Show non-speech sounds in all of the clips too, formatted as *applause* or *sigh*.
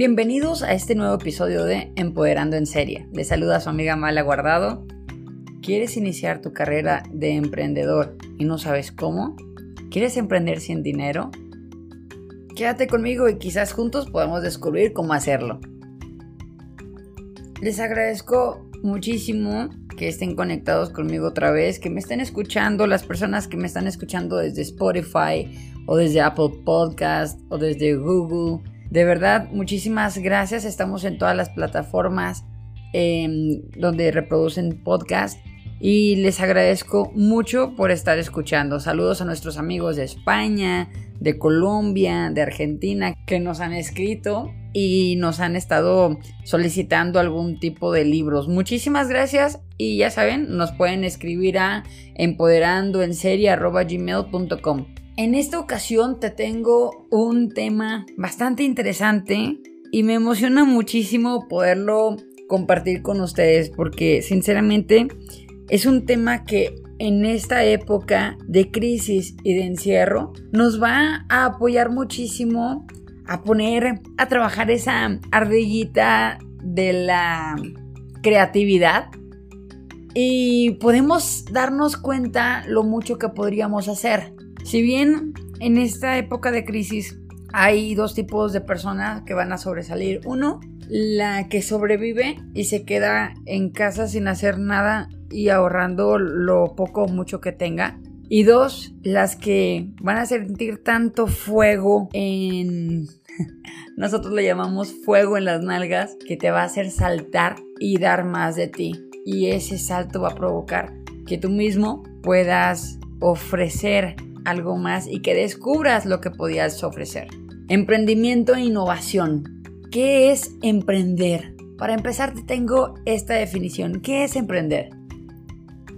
Bienvenidos a este nuevo episodio de Empoderando en Serie. Les saluda su amiga Mala Guardado. ¿Quieres iniciar tu carrera de emprendedor y no sabes cómo? ¿Quieres emprender sin dinero? Quédate conmigo y quizás juntos podamos descubrir cómo hacerlo. Les agradezco muchísimo que estén conectados conmigo otra vez, que me estén escuchando, las personas que me están escuchando desde Spotify o desde Apple Podcast o desde Google. De verdad, muchísimas gracias. Estamos en todas las plataformas em, donde reproducen podcast y les agradezco mucho por estar escuchando. Saludos a nuestros amigos de España, de Colombia, de Argentina, que nos han escrito y nos han estado solicitando algún tipo de libros. Muchísimas gracias y ya saben, nos pueden escribir a empoderandoenserie.gmail.com. En esta ocasión te tengo un tema bastante interesante y me emociona muchísimo poderlo compartir con ustedes porque sinceramente es un tema que en esta época de crisis y de encierro nos va a apoyar muchísimo a poner a trabajar esa ardillita de la creatividad y podemos darnos cuenta lo mucho que podríamos hacer. Si bien en esta época de crisis hay dos tipos de personas que van a sobresalir. Uno, la que sobrevive y se queda en casa sin hacer nada y ahorrando lo poco o mucho que tenga. Y dos, las que van a sentir tanto fuego en *laughs* nosotros le llamamos fuego en las nalgas que te va a hacer saltar y dar más de ti. Y ese salto va a provocar que tú mismo puedas ofrecer algo más y que descubras lo que podías ofrecer. Emprendimiento e innovación. ¿Qué es emprender? Para empezar te tengo esta definición. ¿Qué es emprender?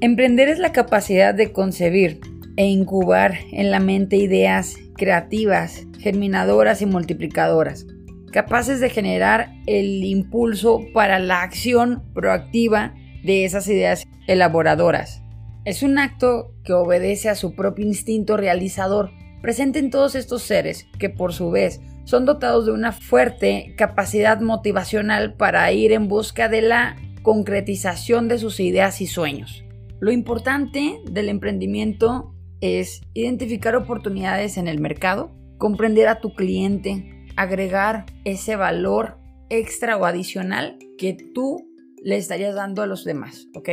Emprender es la capacidad de concebir e incubar en la mente ideas creativas, germinadoras y multiplicadoras, capaces de generar el impulso para la acción proactiva de esas ideas elaboradoras. Es un acto que obedece a su propio instinto realizador, presente en todos estos seres, que por su vez son dotados de una fuerte capacidad motivacional para ir en busca de la concretización de sus ideas y sueños. Lo importante del emprendimiento es identificar oportunidades en el mercado, comprender a tu cliente, agregar ese valor extra o adicional que tú le estarías dando a los demás, ¿ok?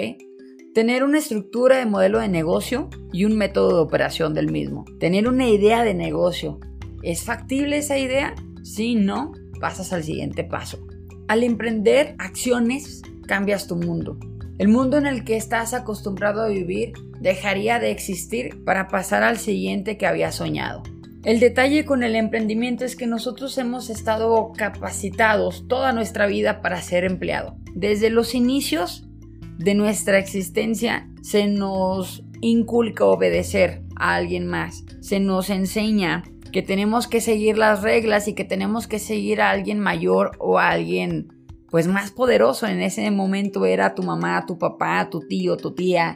Tener una estructura de modelo de negocio y un método de operación del mismo. Tener una idea de negocio. ¿Es factible esa idea? Si no, pasas al siguiente paso. Al emprender acciones, cambias tu mundo. El mundo en el que estás acostumbrado a vivir dejaría de existir para pasar al siguiente que había soñado. El detalle con el emprendimiento es que nosotros hemos estado capacitados toda nuestra vida para ser empleado. Desde los inicios de nuestra existencia se nos inculca obedecer a alguien más. Se nos enseña que tenemos que seguir las reglas y que tenemos que seguir a alguien mayor o a alguien pues más poderoso en ese momento era tu mamá, tu papá, tu tío, tu tía,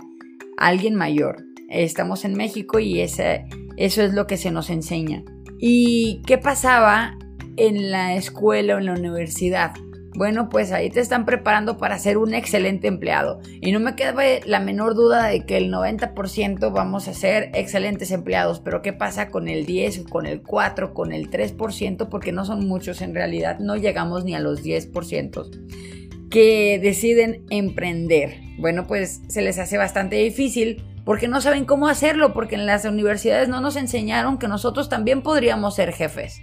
alguien mayor. Estamos en México y ese, eso es lo que se nos enseña. ¿Y qué pasaba en la escuela o en la universidad? Bueno, pues ahí te están preparando para ser un excelente empleado. Y no me queda la menor duda de que el 90% vamos a ser excelentes empleados. Pero ¿qué pasa con el 10, con el 4, con el 3%? Porque no son muchos en realidad. No llegamos ni a los 10% que deciden emprender. Bueno, pues se les hace bastante difícil porque no saben cómo hacerlo, porque en las universidades no nos enseñaron que nosotros también podríamos ser jefes.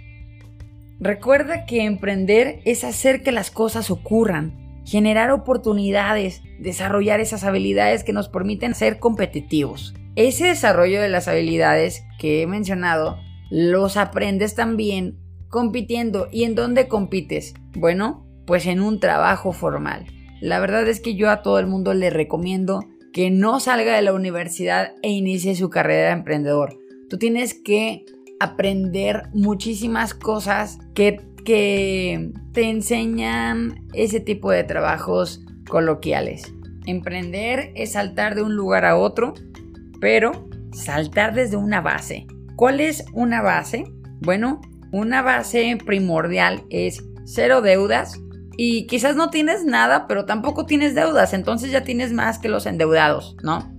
Recuerda que emprender es hacer que las cosas ocurran, generar oportunidades, desarrollar esas habilidades que nos permiten ser competitivos. Ese desarrollo de las habilidades que he mencionado los aprendes también compitiendo. ¿Y en dónde compites? Bueno, pues en un trabajo formal. La verdad es que yo a todo el mundo le recomiendo que no salga de la universidad e inicie su carrera de emprendedor. Tú tienes que aprender muchísimas cosas que, que te enseñan ese tipo de trabajos coloquiales. Emprender es saltar de un lugar a otro, pero saltar desde una base. ¿Cuál es una base? Bueno, una base primordial es cero deudas y quizás no tienes nada, pero tampoco tienes deudas, entonces ya tienes más que los endeudados, ¿no?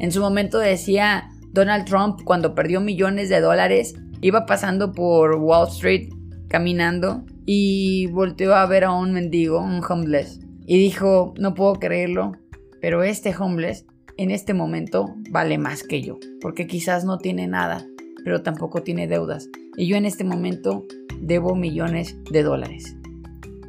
En su momento decía Donald Trump cuando perdió millones de dólares, iba pasando por Wall Street caminando y volteó a ver a un mendigo, un homeless, y dijo, no puedo creerlo, pero este homeless en este momento vale más que yo, porque quizás no tiene nada, pero tampoco tiene deudas, y yo en este momento debo millones de dólares.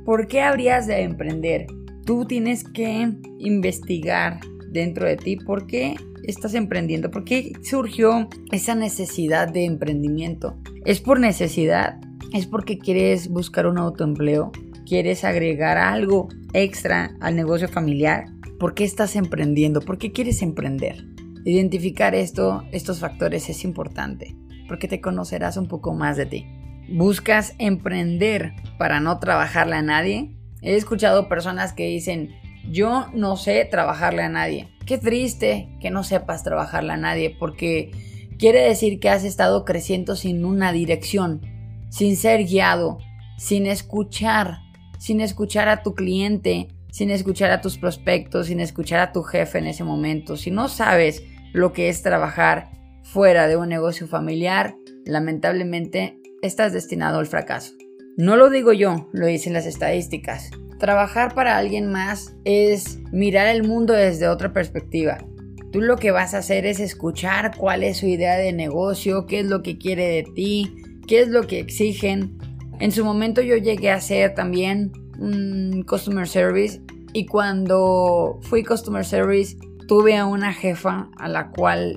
¿Por qué habrías de emprender? Tú tienes que investigar dentro de ti por qué estás emprendiendo, por qué surgió esa necesidad de emprendimiento. ¿Es por necesidad? ¿Es porque quieres buscar un autoempleo? ¿Quieres agregar algo extra al negocio familiar? ¿Por qué estás emprendiendo? ¿Por qué quieres emprender? Identificar esto, estos factores es importante, porque te conocerás un poco más de ti. ¿Buscas emprender para no trabajarle a nadie? He escuchado personas que dicen, yo no sé trabajarle a nadie. Qué triste que no sepas trabajarle a nadie, porque quiere decir que has estado creciendo sin una dirección, sin ser guiado, sin escuchar, sin escuchar a tu cliente, sin escuchar a tus prospectos, sin escuchar a tu jefe en ese momento. Si no sabes lo que es trabajar fuera de un negocio familiar, lamentablemente estás destinado al fracaso. No lo digo yo, lo dicen las estadísticas. Trabajar para alguien más es mirar el mundo desde otra perspectiva. Tú lo que vas a hacer es escuchar cuál es su idea de negocio, qué es lo que quiere de ti, qué es lo que exigen. En su momento yo llegué a ser también un customer service y cuando fui customer service tuve a una jefa a la cual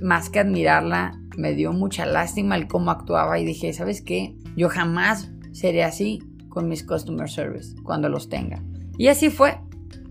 más que admirarla me dio mucha lástima el cómo actuaba y dije, ¿sabes qué? Yo jamás seré así con mis customer service cuando los tenga. Y así fue.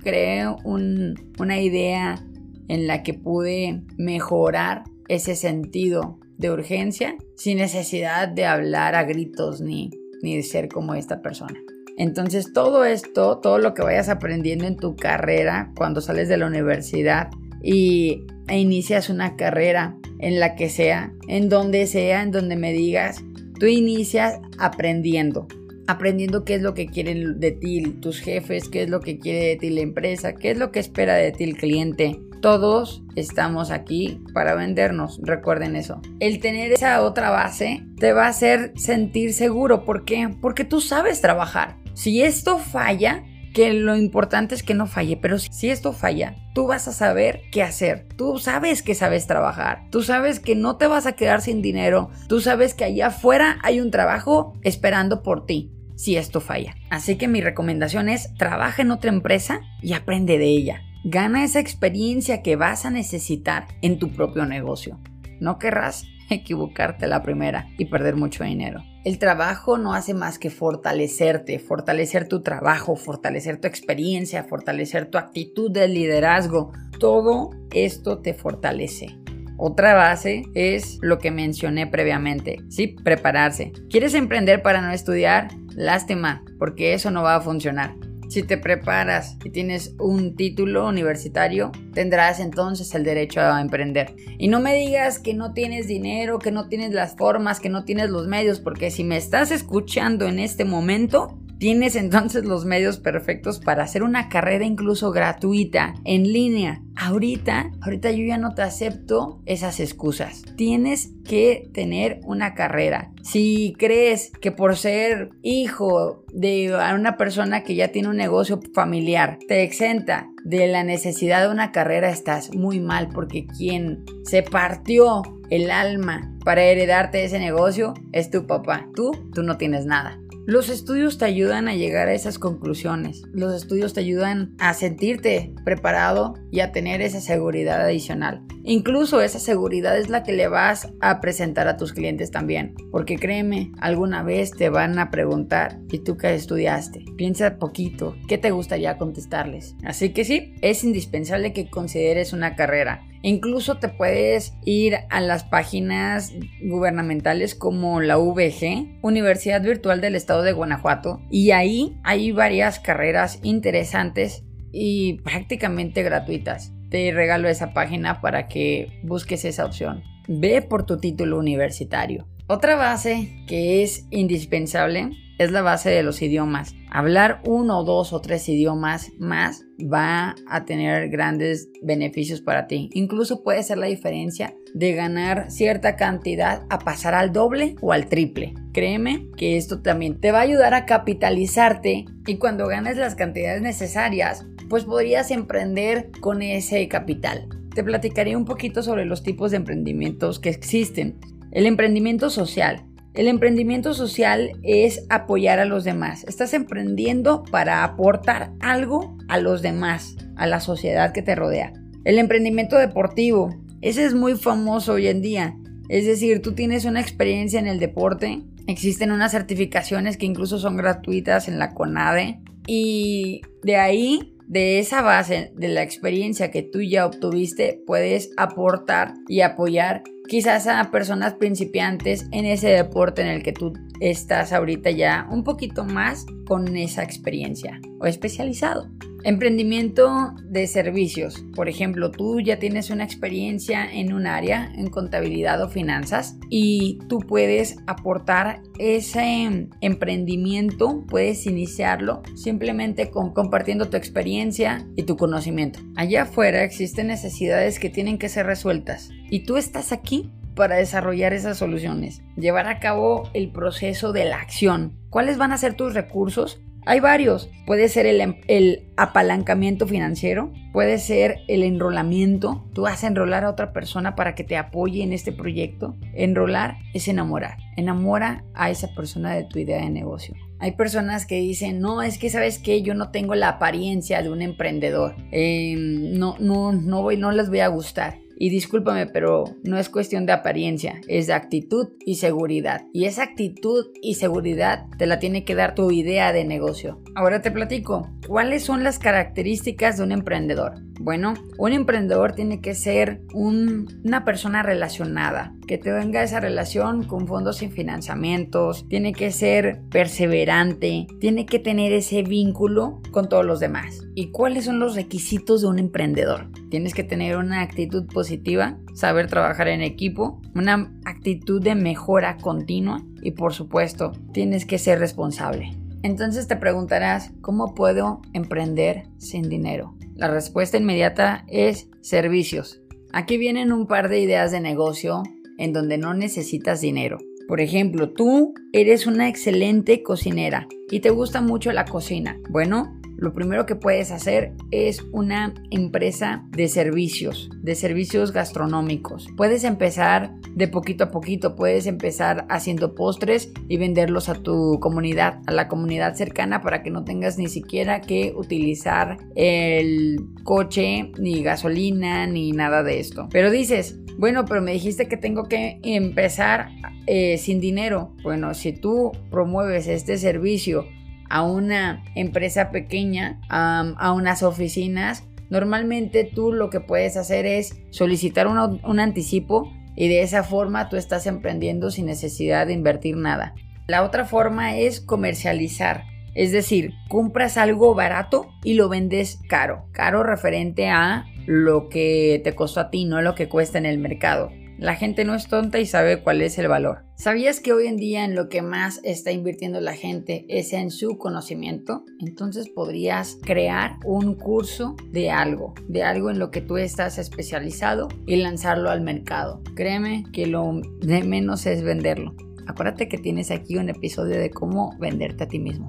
Creé una idea en la que pude mejorar ese sentido de urgencia sin necesidad de hablar a gritos ni, ni de ser como esta persona. Entonces todo esto, todo lo que vayas aprendiendo en tu carrera cuando sales de la universidad y e inicias una carrera en la que sea, en donde sea, en donde me digas, tú inicias aprendiendo, aprendiendo qué es lo que quieren de ti tus jefes, qué es lo que quiere de ti la empresa, qué es lo que espera de ti el cliente. Todos estamos aquí para vendernos, recuerden eso. El tener esa otra base te va a hacer sentir seguro. ¿Por qué? Porque tú sabes trabajar. Si esto falla, que lo importante es que no falle, pero si esto falla, tú vas a saber qué hacer. Tú sabes que sabes trabajar. Tú sabes que no te vas a quedar sin dinero. Tú sabes que allá afuera hay un trabajo esperando por ti si esto falla. Así que mi recomendación es trabaja en otra empresa y aprende de ella. Gana esa experiencia que vas a necesitar en tu propio negocio. No querrás *laughs* equivocarte la primera y perder mucho dinero. El trabajo no hace más que fortalecerte, fortalecer tu trabajo, fortalecer tu experiencia, fortalecer tu actitud de liderazgo. Todo esto te fortalece. Otra base es lo que mencioné previamente, sí, prepararse. ¿Quieres emprender para no estudiar? Lástima, porque eso no va a funcionar. Si te preparas y tienes un título universitario, tendrás entonces el derecho a emprender. Y no me digas que no tienes dinero, que no tienes las formas, que no tienes los medios, porque si me estás escuchando en este momento, Tienes entonces los medios perfectos para hacer una carrera incluso gratuita, en línea. Ahorita, ahorita yo ya no te acepto esas excusas. Tienes que tener una carrera. Si crees que por ser hijo de una persona que ya tiene un negocio familiar te exenta de la necesidad de una carrera, estás muy mal porque quien se partió el alma para heredarte ese negocio es tu papá. Tú, tú no tienes nada. Los estudios te ayudan a llegar a esas conclusiones. Los estudios te ayudan a sentirte preparado y a tener esa seguridad adicional. Incluso esa seguridad es la que le vas a presentar a tus clientes también. Porque créeme, alguna vez te van a preguntar, ¿y tú qué estudiaste? Piensa poquito, ¿qué te gustaría contestarles? Así que sí, es indispensable que consideres una carrera. Incluso te puedes ir a las páginas gubernamentales como la VG, Universidad Virtual del Estado de Guanajuato, y ahí hay varias carreras interesantes y prácticamente gratuitas. Te regalo esa página para que busques esa opción. Ve por tu título universitario. Otra base que es indispensable es la base de los idiomas. Hablar uno, dos o tres idiomas más va a tener grandes beneficios para ti. Incluso puede ser la diferencia de ganar cierta cantidad a pasar al doble o al triple. Créeme que esto también te va a ayudar a capitalizarte y cuando ganes las cantidades necesarias, pues podrías emprender con ese capital. Te platicaré un poquito sobre los tipos de emprendimientos que existen. El emprendimiento social. El emprendimiento social es apoyar a los demás. Estás emprendiendo para aportar algo a los demás, a la sociedad que te rodea. El emprendimiento deportivo. Ese es muy famoso hoy en día. Es decir, tú tienes una experiencia en el deporte. Existen unas certificaciones que incluso son gratuitas en la CONADE. Y de ahí de esa base de la experiencia que tú ya obtuviste, puedes aportar y apoyar quizás a personas principiantes en ese deporte en el que tú estás ahorita ya un poquito más con esa experiencia o especializado. Emprendimiento de servicios. Por ejemplo, tú ya tienes una experiencia en un área, en contabilidad o finanzas, y tú puedes aportar ese emprendimiento, puedes iniciarlo simplemente con compartiendo tu experiencia y tu conocimiento. Allá afuera existen necesidades que tienen que ser resueltas y tú estás aquí para desarrollar esas soluciones, llevar a cabo el proceso de la acción. ¿Cuáles van a ser tus recursos? Hay varios. Puede ser el, el, apalancamiento financiero, puede ser el enrolamiento. Tú vas a enrolar a otra persona para que te apoye en este proyecto. Enrolar es enamorar. Enamora a esa persona de tu idea de negocio. Hay personas que dicen, no, es que sabes que yo no tengo la apariencia de un emprendedor. Em, no, no, no, voy, no les voy a gustar. Y discúlpame, pero no es cuestión de apariencia, es de actitud y seguridad. Y esa actitud y seguridad te la tiene que dar tu idea de negocio. Ahora te platico, ¿cuáles son las características de un emprendedor? Bueno, un emprendedor tiene que ser una persona relacionada, que tenga esa relación con fondos y financiamientos, tiene que ser perseverante, tiene que tener ese vínculo con todos los demás. ¿Y cuáles son los requisitos de un emprendedor? Tienes que tener una actitud positiva, saber trabajar en equipo, una actitud de mejora continua y por supuesto tienes que ser responsable. Entonces te preguntarás, ¿cómo puedo emprender sin dinero? La respuesta inmediata es servicios. Aquí vienen un par de ideas de negocio en donde no necesitas dinero. Por ejemplo, tú eres una excelente cocinera y te gusta mucho la cocina. Bueno, lo primero que puedes hacer es una empresa de servicios, de servicios gastronómicos. Puedes empezar de poquito a poquito, puedes empezar haciendo postres y venderlos a tu comunidad, a la comunidad cercana para que no tengas ni siquiera que utilizar el coche, ni gasolina, ni nada de esto. Pero dices, bueno, pero me dijiste que tengo que empezar eh, sin dinero. Bueno, si tú promueves este servicio a una empresa pequeña, a unas oficinas, normalmente tú lo que puedes hacer es solicitar un anticipo y de esa forma tú estás emprendiendo sin necesidad de invertir nada. La otra forma es comercializar. Es decir, compras algo barato y lo vendes caro. Caro referente a lo que te costó a ti, no lo que cuesta en el mercado. La gente no es tonta y sabe cuál es el valor. ¿Sabías que hoy en día en lo que más está invirtiendo la gente es en su conocimiento? Entonces podrías crear un curso de algo, de algo en lo que tú estás especializado y lanzarlo al mercado. Créeme que lo de menos es venderlo. Acuérdate que tienes aquí un episodio de cómo venderte a ti mismo.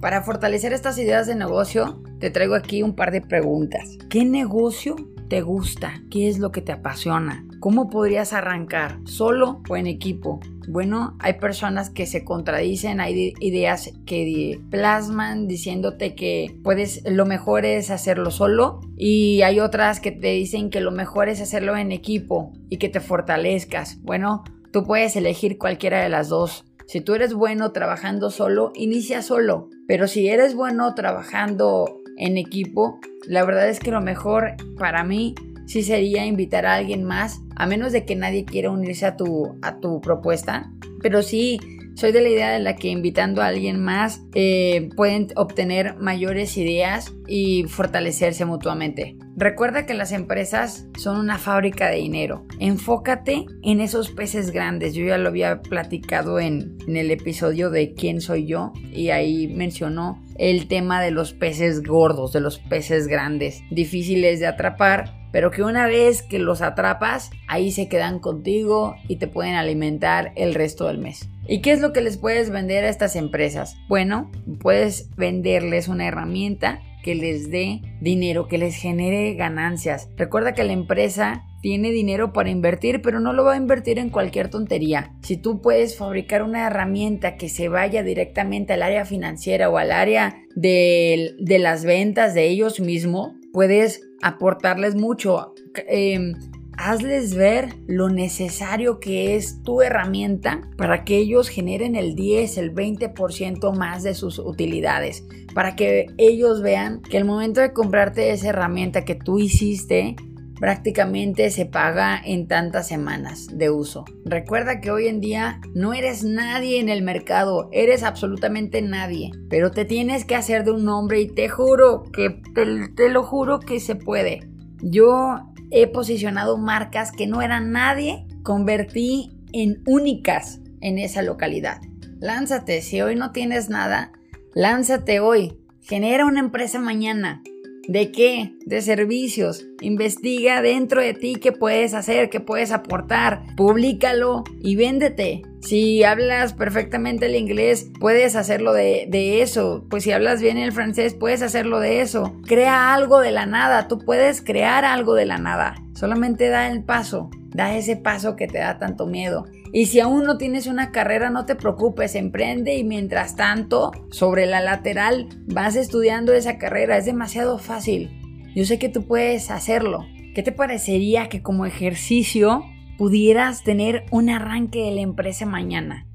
Para fortalecer estas ideas de negocio, te traigo aquí un par de preguntas. ¿Qué negocio te gusta? ¿Qué es lo que te apasiona? ¿Cómo podrías arrancar? ¿Solo o en equipo? Bueno, hay personas que se contradicen, hay ideas que plasman diciéndote que puedes, lo mejor es hacerlo solo y hay otras que te dicen que lo mejor es hacerlo en equipo y que te fortalezcas. Bueno, tú puedes elegir cualquiera de las dos. Si tú eres bueno trabajando solo, inicia solo. Pero si eres bueno trabajando en equipo, la verdad es que lo mejor para mí sí sería invitar a alguien más, a menos de que nadie quiera unirse a tu, a tu propuesta. Pero sí, Soy de la idea de la que invitando a alguien más eh, pueden obtener mayores ideas y fortalecerse mutuamente. Recuerda que las empresas son una fábrica de dinero. Enfócate en esos peces grandes. Yo ya lo había platicado en, en el episodio de quién soy yo y ahí mencionó el tema de los peces gordos, de los peces grandes, difíciles de atrapar, pero que una vez que los atrapas, ahí se quedan contigo y te pueden alimentar el resto del mes. ¿Y qué es lo que les puedes vender a estas empresas? Bueno, puedes venderles una herramienta que les dé dinero, que les genere ganancias. Recuerda que la empresa tiene dinero para invertir, pero no lo va a invertir en cualquier tontería. Si tú puedes fabricar una herramienta que se vaya directamente al área financiera o al área de, las ventas de ellos mismos, puedes aportarles mucho. Em, hazles ver lo necesario que es tu herramienta para que ellos generen el 10, el 20% más de sus utilidades. Para que ellos vean que el momento de comprarte esa herramienta que tú hiciste, prácticamente se paga en tantas semanas de uso. Recuerda que hoy en día no eres nadie en el mercado, eres absolutamente nadie, pero te tienes que hacer de un nombre y te juro que te, lo juro que se puede. Yo he posicionado marcas que no eran nadie, convertí en únicas en esa localidad. Lánzate, si hoy no tienes nada, lánzate hoy. Genera una empresa mañana. ¿De qué? De servicios. Investiga dentro de ti qué puedes hacer, qué puedes aportar. Públicalo y véndete. Si hablas perfectamente el inglés, puedes hacerlo de, de, eso. Pues si hablas bien el francés, puedes hacerlo de eso. Crea algo de la nada. Tú puedes crear algo de la nada. Solamente da el paso. Da ese paso que te da tanto miedo. Y si aún no tienes una carrera, no te preocupes, emprende y mientras tanto, sobre la lateral, vas estudiando esa carrera. Es demasiado fácil. Yo sé que tú puedes hacerlo. ¿Qué te parecería que como ejercicio pudieras tener un arranque de la empresa mañana?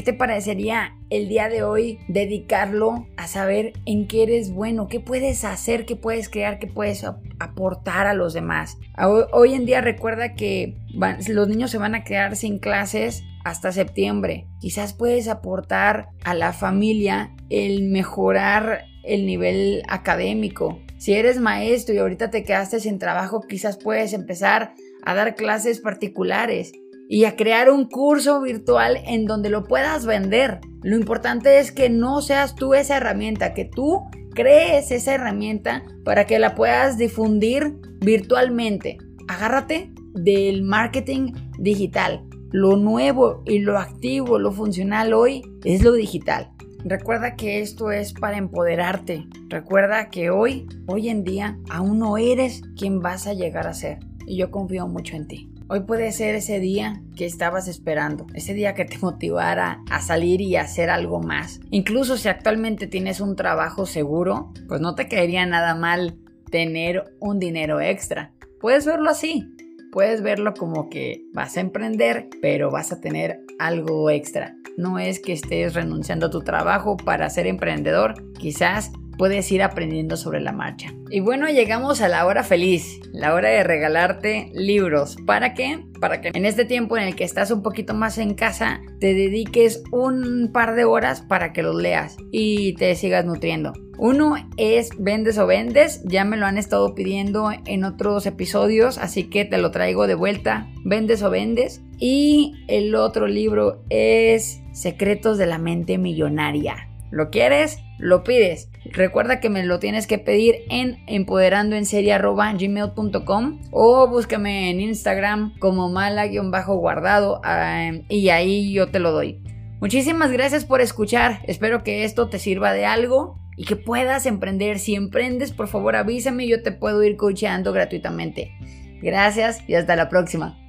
¿Qué te parecería el día de hoy dedicarlo a saber en qué eres bueno, qué puedes hacer, qué puedes crear, qué puedes aportar a los demás? Hoy en día recuerda que los niños se van a quedar sin clases hasta septiembre. Quizás puedes aportar a la familia el mejorar el nivel académico. Si eres maestro y ahorita te quedaste sin trabajo, quizás puedes empezar a dar clases particulares y a crear un curso virtual en donde lo puedas vender. Lo importante es que no seas tú esa herramienta, que tú crees esa herramienta para que la puedas difundir virtualmente. Agárrate del marketing digital. Lo nuevo y lo activo, lo funcional hoy es lo digital. Recuerda que esto es para empoderarte. Recuerda que hoy, hoy en día, aún no eres quien vas a llegar a ser. Y yo confío mucho en ti. Hoy puede ser ese día que estabas esperando, ese día que te motivara a salir y hacer algo más. Incluso si actualmente tienes un trabajo seguro, pues no te caería nada mal tener un dinero extra. Puedes verlo así. Puedes verlo como que vas a emprender, pero vas a tener algo extra. No es que estés renunciando a tu trabajo para ser emprendedor. Quizás puedes ir aprendiendo sobre la marcha. Y bueno, llegamos a la hora feliz, la hora de regalarte libros. ¿Para qué? Para que en este tiempo en el que estás un poquito más en casa, te dediques un par de horas para que los leas y te sigas nutriendo. Uno es Vendes o Vendes, ya me lo han estado pidiendo en otros episodios, así que te lo traigo de vuelta, Vendes o Vendes. Y el otro libro es Secretos de la Mente Millonaria. ¿Lo quieres? Lo pides. Recuerda que me lo tienes que pedir en empoderandoenserie.gmail.com o búscame en Instagram como mala-guardado y ahí yo te lo doy. Muchísimas gracias por escuchar. Espero que esto te sirva de algo y que puedas emprender. Si emprendes, por favor avísame, yo te puedo ir coachando gratuitamente. Gracias y hasta la próxima.